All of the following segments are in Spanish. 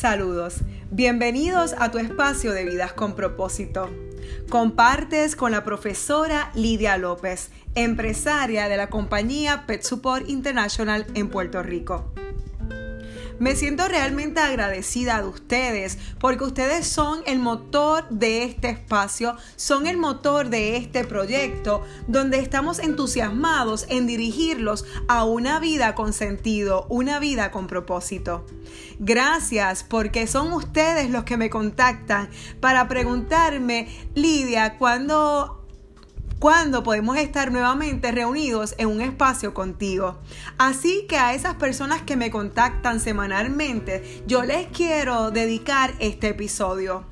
Saludos, bienvenidos a tu espacio de vidas con propósito. Compartes con la profesora Lidia López, empresaria de la compañía Pet Support International en Puerto Rico. Me siento realmente agradecida de ustedes porque ustedes son el motor de este espacio, son el motor de este proyecto donde estamos entusiasmados en dirigirlos a una vida con sentido, una vida con propósito. Gracias porque son ustedes los que me contactan para preguntarme, Lidia, ¿cuándo cuando podemos estar nuevamente reunidos en un espacio contigo. Así que a esas personas que me contactan semanalmente, yo les quiero dedicar este episodio.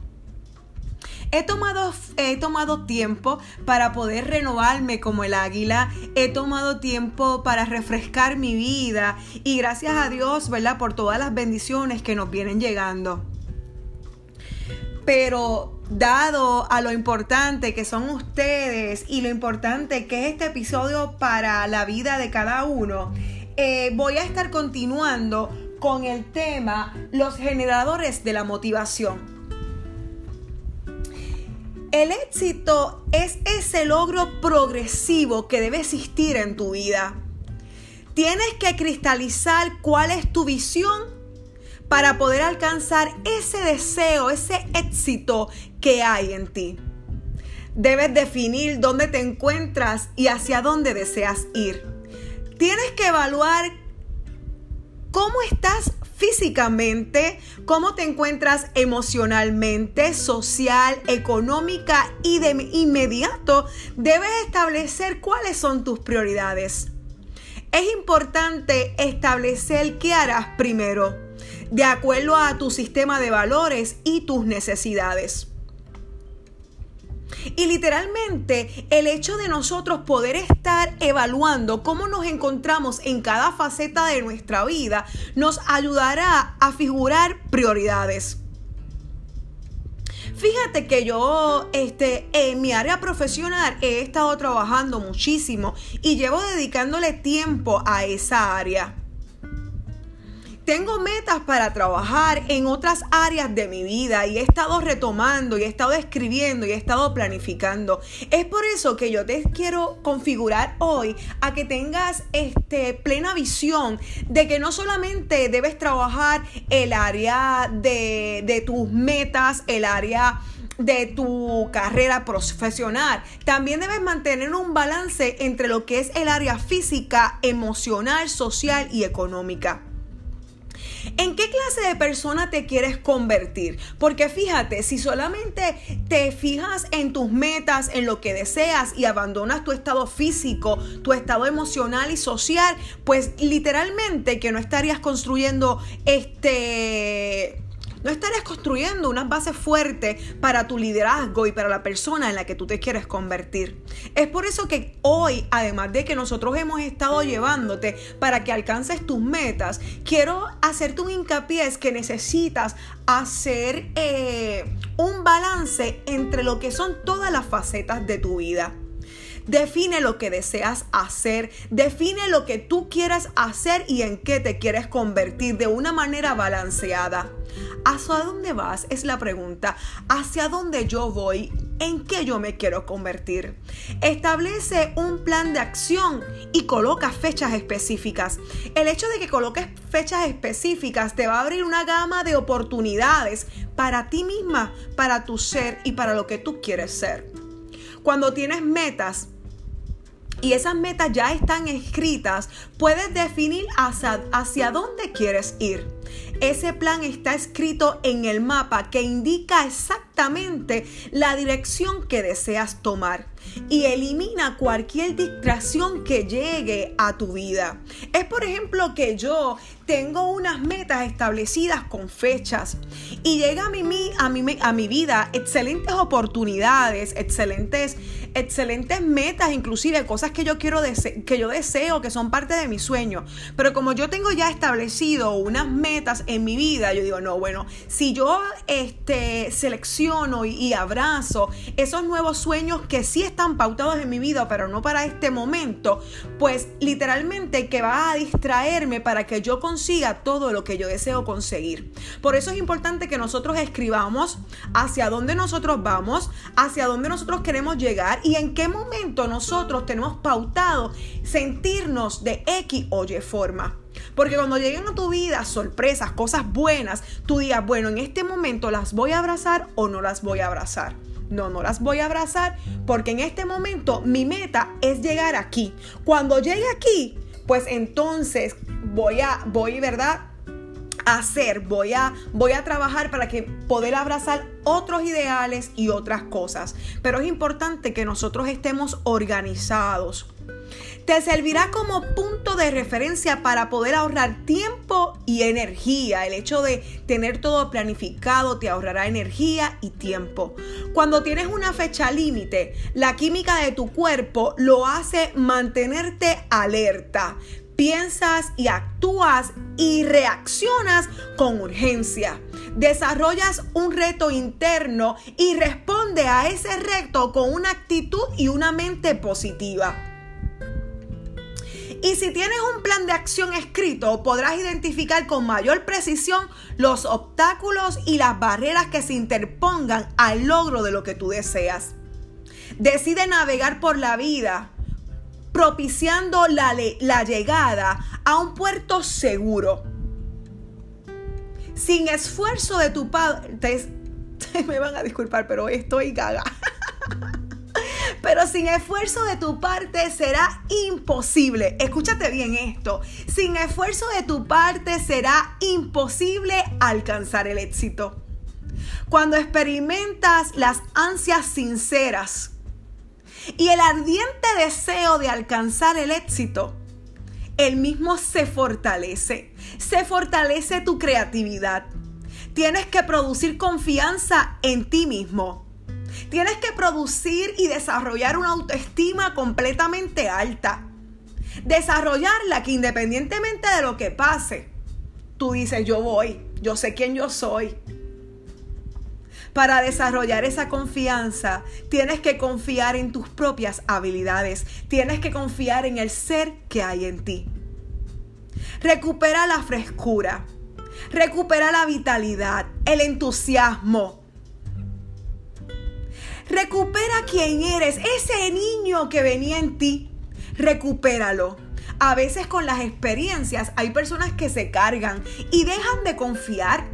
He tomado, he tomado tiempo para poder renovarme como el águila. He tomado tiempo para refrescar mi vida. Y gracias a Dios, ¿verdad? Por todas las bendiciones que nos vienen llegando. Pero dado a lo importante que son ustedes y lo importante que es este episodio para la vida de cada uno, eh, voy a estar continuando con el tema los generadores de la motivación. El éxito es ese logro progresivo que debe existir en tu vida. Tienes que cristalizar cuál es tu visión para poder alcanzar ese deseo, ese éxito que hay en ti. Debes definir dónde te encuentras y hacia dónde deseas ir. Tienes que evaluar cómo estás físicamente, cómo te encuentras emocionalmente, social, económica y de inmediato debes establecer cuáles son tus prioridades. Es importante establecer qué harás primero, de acuerdo a tu sistema de valores y tus necesidades. Y literalmente el hecho de nosotros poder estar evaluando cómo nos encontramos en cada faceta de nuestra vida nos ayudará a figurar prioridades. Fíjate que yo este, en mi área profesional he estado trabajando muchísimo y llevo dedicándole tiempo a esa área. Tengo metas para trabajar en otras áreas de mi vida y he estado retomando y he estado escribiendo y he estado planificando. Es por eso que yo te quiero configurar hoy a que tengas este, plena visión de que no solamente debes trabajar el área de, de tus metas, el área de tu carrera profesional. También debes mantener un balance entre lo que es el área física, emocional, social y económica. ¿En qué clase de persona te quieres convertir? Porque fíjate, si solamente te fijas en tus metas, en lo que deseas y abandonas tu estado físico, tu estado emocional y social, pues literalmente que no estarías construyendo este no estarías construyendo unas bases fuertes para tu liderazgo y para la persona en la que tú te quieres convertir. Es por eso que hoy, además de que nosotros hemos estado llevándote para que alcances tus metas, quiero hacerte un hincapié es que necesitas hacer eh, un balance entre lo que son todas las facetas de tu vida. Define lo que deseas hacer, define lo que tú quieras hacer y en qué te quieres convertir de una manera balanceada. ¿Hacia dónde vas? Es la pregunta. ¿Hacia dónde yo voy? ¿En qué yo me quiero convertir? Establece un plan de acción y coloca fechas específicas. El hecho de que coloques fechas específicas te va a abrir una gama de oportunidades para ti misma, para tu ser y para lo que tú quieres ser. Cuando tienes metas, y esas metas ya están escritas, puedes definir hacia, hacia, dónde quieres ir. Ese plan está escrito en el mapa que indica exactamente la dirección que deseas tomar y elimina cualquier distracción que llegue a tu vida. Es por ejemplo que yo tengo unas metas establecidas con fechas y llega a mi, a mi, a mi vida excelentes oportunidades, excelentes, excelentes metas, inclusive cosas que yo quiero que yo deseo, que son parte de mi sueño. Pero como yo tengo ya establecido unas metas, en mi vida, yo digo, no, bueno, si yo este, selecciono y, y abrazo esos nuevos sueños que sí están pautados en mi vida, pero no para este momento, pues literalmente que va a distraerme para que yo consiga todo lo que yo deseo conseguir. Por eso es importante que nosotros escribamos hacia dónde nosotros vamos, hacia dónde nosotros queremos llegar y en qué momento nosotros tenemos pautado sentirnos de X o Y forma. Porque cuando lleguen a tu vida sorpresas, cosas buenas, tú digas, bueno, en este momento las voy a abrazar o no las voy a abrazar. No, no las voy a abrazar porque en este momento mi meta es llegar aquí. Cuando llegue aquí, pues entonces voy a, voy, ¿verdad? hacer, voy a, voy a trabajar para que poder abrazar otros ideales y otras cosas. Pero es importante que nosotros estemos organizados. Te servirá como punto de referencia para poder ahorrar tiempo y energía. El hecho de tener todo planificado te ahorrará energía y tiempo. Cuando tienes una fecha límite, la química de tu cuerpo lo hace mantenerte alerta piensas y actúas y reaccionas con urgencia. Desarrollas un reto interno y responde a ese reto con una actitud y una mente positiva. Y si tienes un plan de acción escrito, podrás identificar con mayor precisión los obstáculos y las barreras que se interpongan al logro de lo que tú deseas. Decide navegar por la vida propiciando la, la llegada a un puerto seguro. Sin esfuerzo de tu padre, me van a disculpar, pero estoy gaga. Pero sin esfuerzo de tu parte será imposible. Escúchate bien esto. Sin esfuerzo de tu parte será imposible alcanzar el éxito. Cuando experimentas las ansias sinceras y el ardiente deseo de alcanzar el éxito, el mismo se fortalece. Se fortalece tu creatividad. Tienes que producir confianza en ti mismo. Tienes que producir y desarrollar una autoestima completamente alta. Desarrollarla que independientemente de lo que pase, tú dices, yo voy, yo sé quién yo soy, para desarrollar esa confianza, tienes que confiar en tus propias habilidades. Tienes que confiar en el ser que hay en ti. Recupera la frescura. Recupera la vitalidad, el entusiasmo. Recupera quien eres, ese niño que venía en ti. Recupéralo. A veces con las experiencias hay personas que se cargan y dejan de confiar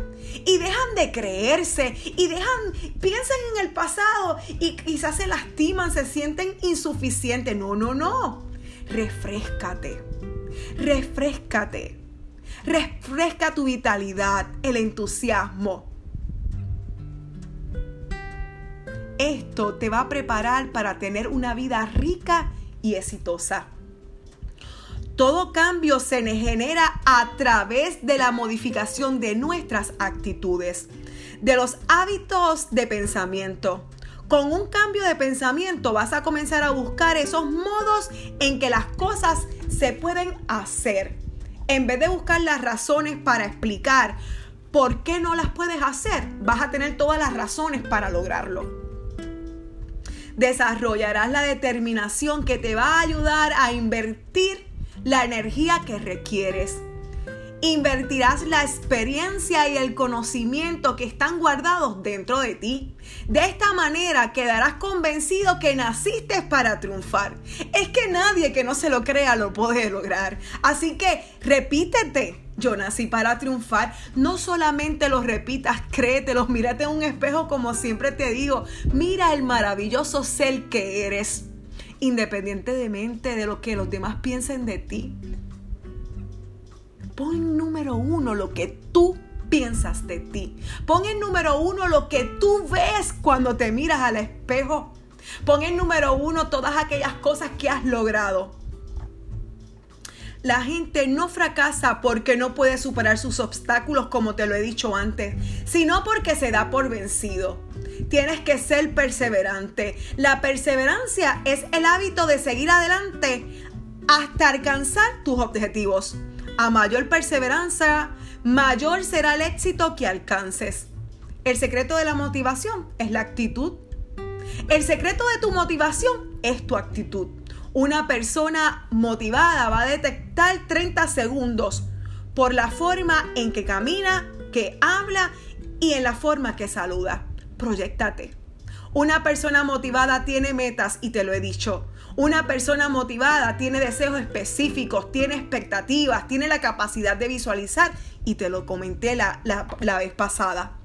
y dejan de creerse y dejan, piensan en el pasado y quizás se lastiman, se sienten insuficientes. No, no, no. Refrescate. Refrescate. Refresca tu vitalidad, el entusiasmo. Esto te va a preparar para tener una vida rica y exitosa. Todo cambio se genera a través de la modificación de nuestras actitudes, de los hábitos de pensamiento. Con un cambio de pensamiento vas a comenzar a buscar esos modos en que las cosas se pueden hacer. En vez de buscar las razones para explicar por qué no las puedes hacer, vas a tener todas las razones para lograrlo. Desarrollarás la determinación que te va a ayudar a invertir la energía que requieres. Invertirás la experiencia y el conocimiento que están guardados dentro de ti. De esta manera quedarás convencido que naciste para triunfar. Es que nadie que no se lo crea lo puede lograr. Así que repítete. Yo nací para triunfar. No solamente lo repitas, créetelo, mírate en un espejo como siempre te digo. Mira el maravilloso ser que eres independientemente de lo que los demás piensen de ti. Pon en número uno lo que tú piensas de ti. Pon en número uno lo que tú ves cuando te miras al espejo. Pon en número uno todas aquellas cosas que has logrado. La gente no fracasa porque no puede superar sus obstáculos, como te lo he dicho antes, sino porque se da por vencido. Tienes que ser perseverante. La perseverancia es el hábito de seguir adelante hasta alcanzar tus objetivos. A mayor perseverancia, mayor será el éxito que alcances. El secreto de la motivación es la actitud. El secreto de tu motivación es tu actitud. Una persona motivada va a detectar 30 segundos por la forma en que camina, que habla y en la forma que saluda. Proyectate. Una persona motivada tiene metas y te lo he dicho. Una persona motivada tiene deseos específicos, tiene expectativas, tiene la capacidad de visualizar y te lo comenté la, la vez pasada.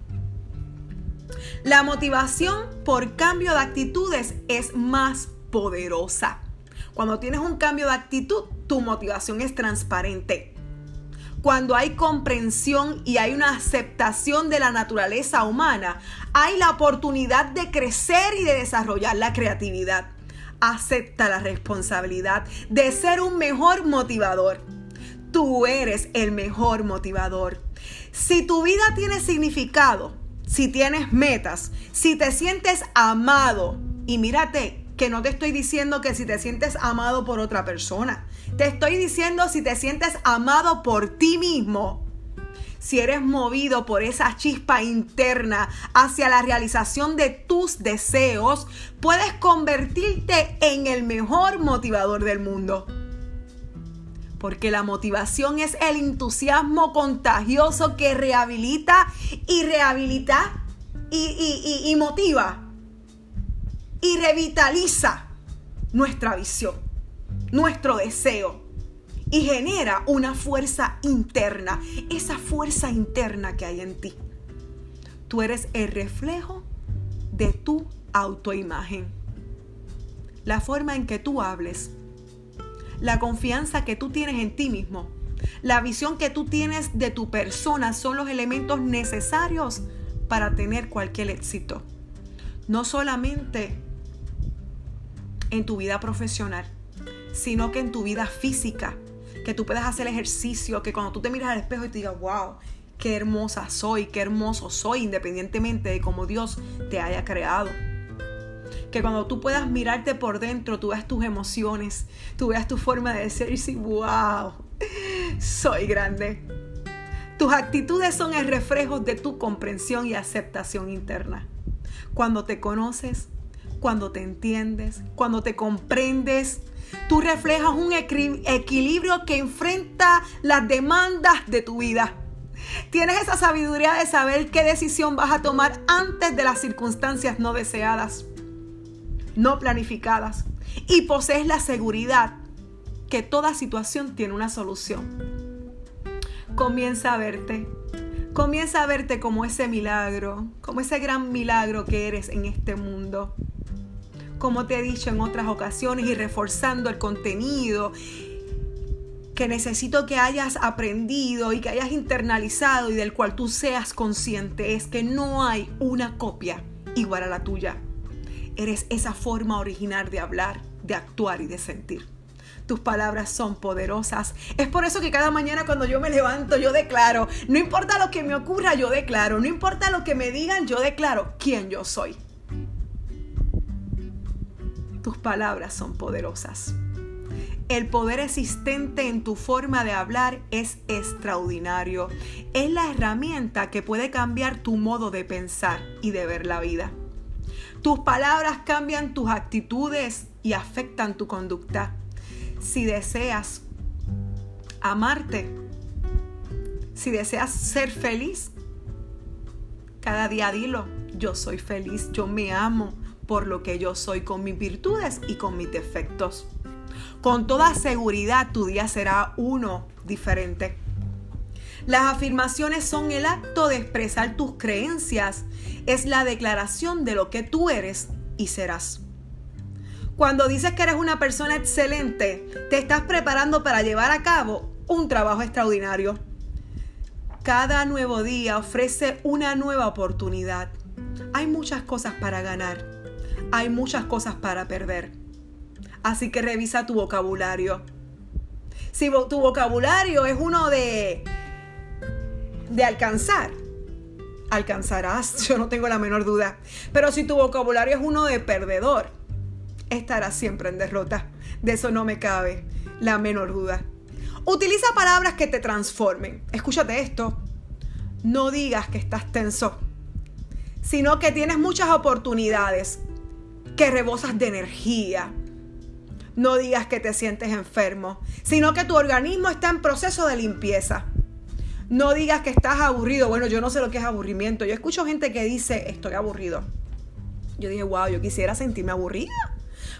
La motivación por cambio de actitudes es más poderosa. Cuando tienes un cambio de actitud, tu motivación es transparente. Cuando hay comprensión y hay una aceptación de la naturaleza humana, hay la oportunidad de crecer y de desarrollar la creatividad. Acepta la responsabilidad de ser un mejor motivador. Tú eres el mejor motivador. Si tu vida tiene significado, si tienes metas, si te sientes amado, y mírate que no te estoy diciendo que si te sientes amado por otra persona, te estoy diciendo si te sientes amado por ti mismo. Si eres movido por esa chispa interna hacia la realización de tus deseos, puedes convertirte en el mejor motivador del mundo. Porque la motivación es el entusiasmo contagioso que rehabilita y rehabilita y, motiva y revitaliza nuestra visión, nuestro deseo y genera una fuerza interna, esa fuerza interna que hay en ti. Tú eres el reflejo de tu autoimagen. La forma en que tú hables, la confianza que tú tienes en ti mismo, la visión que tú tienes de tu persona son los elementos necesarios para tener cualquier éxito. No solamente en tu vida profesional, sino que en tu vida física, que tú puedas hacer ejercicio, que cuando tú te miras al espejo y te digas, wow, qué hermosa soy, qué hermoso soy, independientemente de cómo Dios te haya creado que cuando tú puedas mirarte por dentro, tú veas tus emociones, tú veas tu forma de ser y decir, wow, soy grande. Tus actitudes son el reflejo de tu comprensión y aceptación interna. Cuando te conoces, cuando te entiendes, cuando te comprendes, tú reflejas un equilibrio que enfrenta las demandas de tu vida. Tienes esa sabiduría de saber qué decisión vas a tomar antes de las circunstancias no deseadas no planificadas. Y posees la seguridad que toda situación tiene una solución. Comienza a verte. Comienza a verte como ese milagro, como ese gran milagro que eres en este mundo. Como te he dicho en otras ocasiones y reforzando el contenido que necesito que hayas aprendido y que hayas internalizado y del cual tú seas consciente es que no hay una copia igual a la tuya. Eres esa forma original de hablar, de actuar y de sentir. Tus palabras son poderosas. Es por eso que cada mañana cuando yo me levanto, yo declaro, no importa lo que me ocurra, yo declaro, no importa lo que me digan, yo declaro quién yo soy. Tus palabras son poderosas. El poder existente en tu forma de hablar es extraordinario. Es la herramienta que puede cambiar tu modo de pensar y de ver la vida. Tus palabras cambian tus actitudes y afectan tu conducta. Si deseas amarte, si deseas ser feliz, cada día dilo, yo soy feliz, yo me amo por lo que yo soy con mis virtudes y con mis defectos. Con toda seguridad tu día será uno diferente. Las afirmaciones son el acto de expresar tus creencias, es la declaración de lo que tú eres y serás. Cuando dices que eres una persona excelente, te estás preparando para llevar a cabo un trabajo extraordinario. Cada nuevo día ofrece una nueva oportunidad. Hay muchas cosas para ganar. Hay muchas cosas para perder. Así que revisa tu vocabulario. Si tu vocabulario es uno de de alcanzar, alcanzarás, yo no tengo la menor duda. Pero si tu vocabulario es uno de perdedor, estarás siempre en derrota. De eso no me cabe la menor duda. Utiliza palabras que te transformen. Escúchate esto. no digas que estás tenso, sino que tienes muchas oportunidades, que rebosas de energía. No digas que te sientes enfermo, sino que tu organismo está en proceso de limpieza. No digas que estás aburrido. Bueno, yo no sé lo que es aburrimiento. Yo escucho gente que dice, estoy aburrido. Yo dije, wow, yo quisiera sentirme aburrida.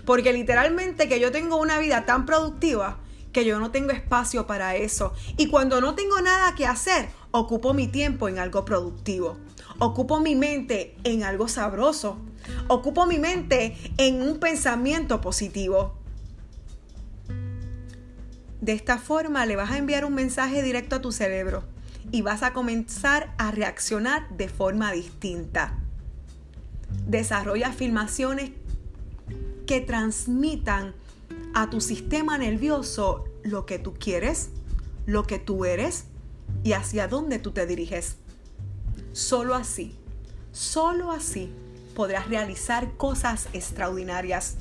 Porque literalmente que yo tengo una vida tan productiva que yo no tengo espacio para eso. Y cuando no tengo nada que hacer, ocupo mi tiempo en algo productivo. Ocupo mi mente en algo sabroso. Ocupo mi mente en un pensamiento positivo. De esta forma le vas a enviar un mensaje directo a tu cerebro y vas a comenzar a reaccionar de forma distinta. Desarrolla afirmaciones que transmitan a tu sistema nervioso lo que tú quieres, lo que tú eres y hacia dónde tú te diriges. Solo así, solo así podrás realizar cosas extraordinarias.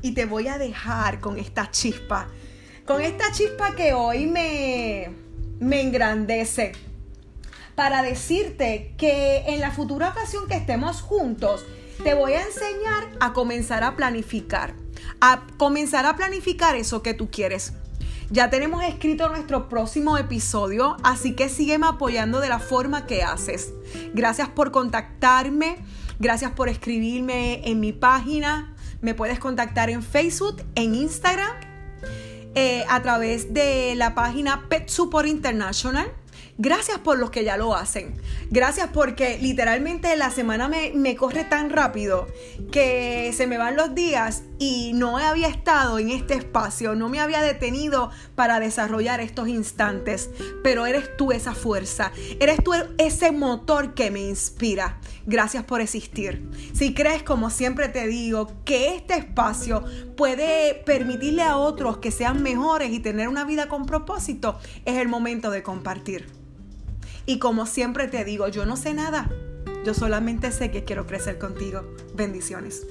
Y te voy a dejar con esta chispa, con esta chispa que hoy me, me engrandece para decirte que en la futura ocasión que estemos juntos, te voy a enseñar a comenzar a planificar, a comenzar a planificar eso que tú quieres. Ya tenemos escrito nuestro próximo episodio, así que sígueme apoyando de la forma que haces. Gracias por contactarme, gracias por escribirme en mi página. Me puedes contactar en Facebook, en Instagram, eh, a través de la página Pet Support International. Gracias por los que ya lo hacen. Gracias porque literalmente la semana me, me, corre tan rápido que se me van los días y no había estado en este espacio, no me había detenido para desarrollar estos instantes. Pero eres tú esa fuerza, eres tú ese motor que me inspira. Gracias por existir. Si crees, como siempre te digo, que este espacio puede permitirle a otros que sean mejores y tener una vida con propósito, es el momento de compartir. Y como siempre te digo, yo no sé nada. Yo solamente sé que quiero crecer contigo. Bendiciones.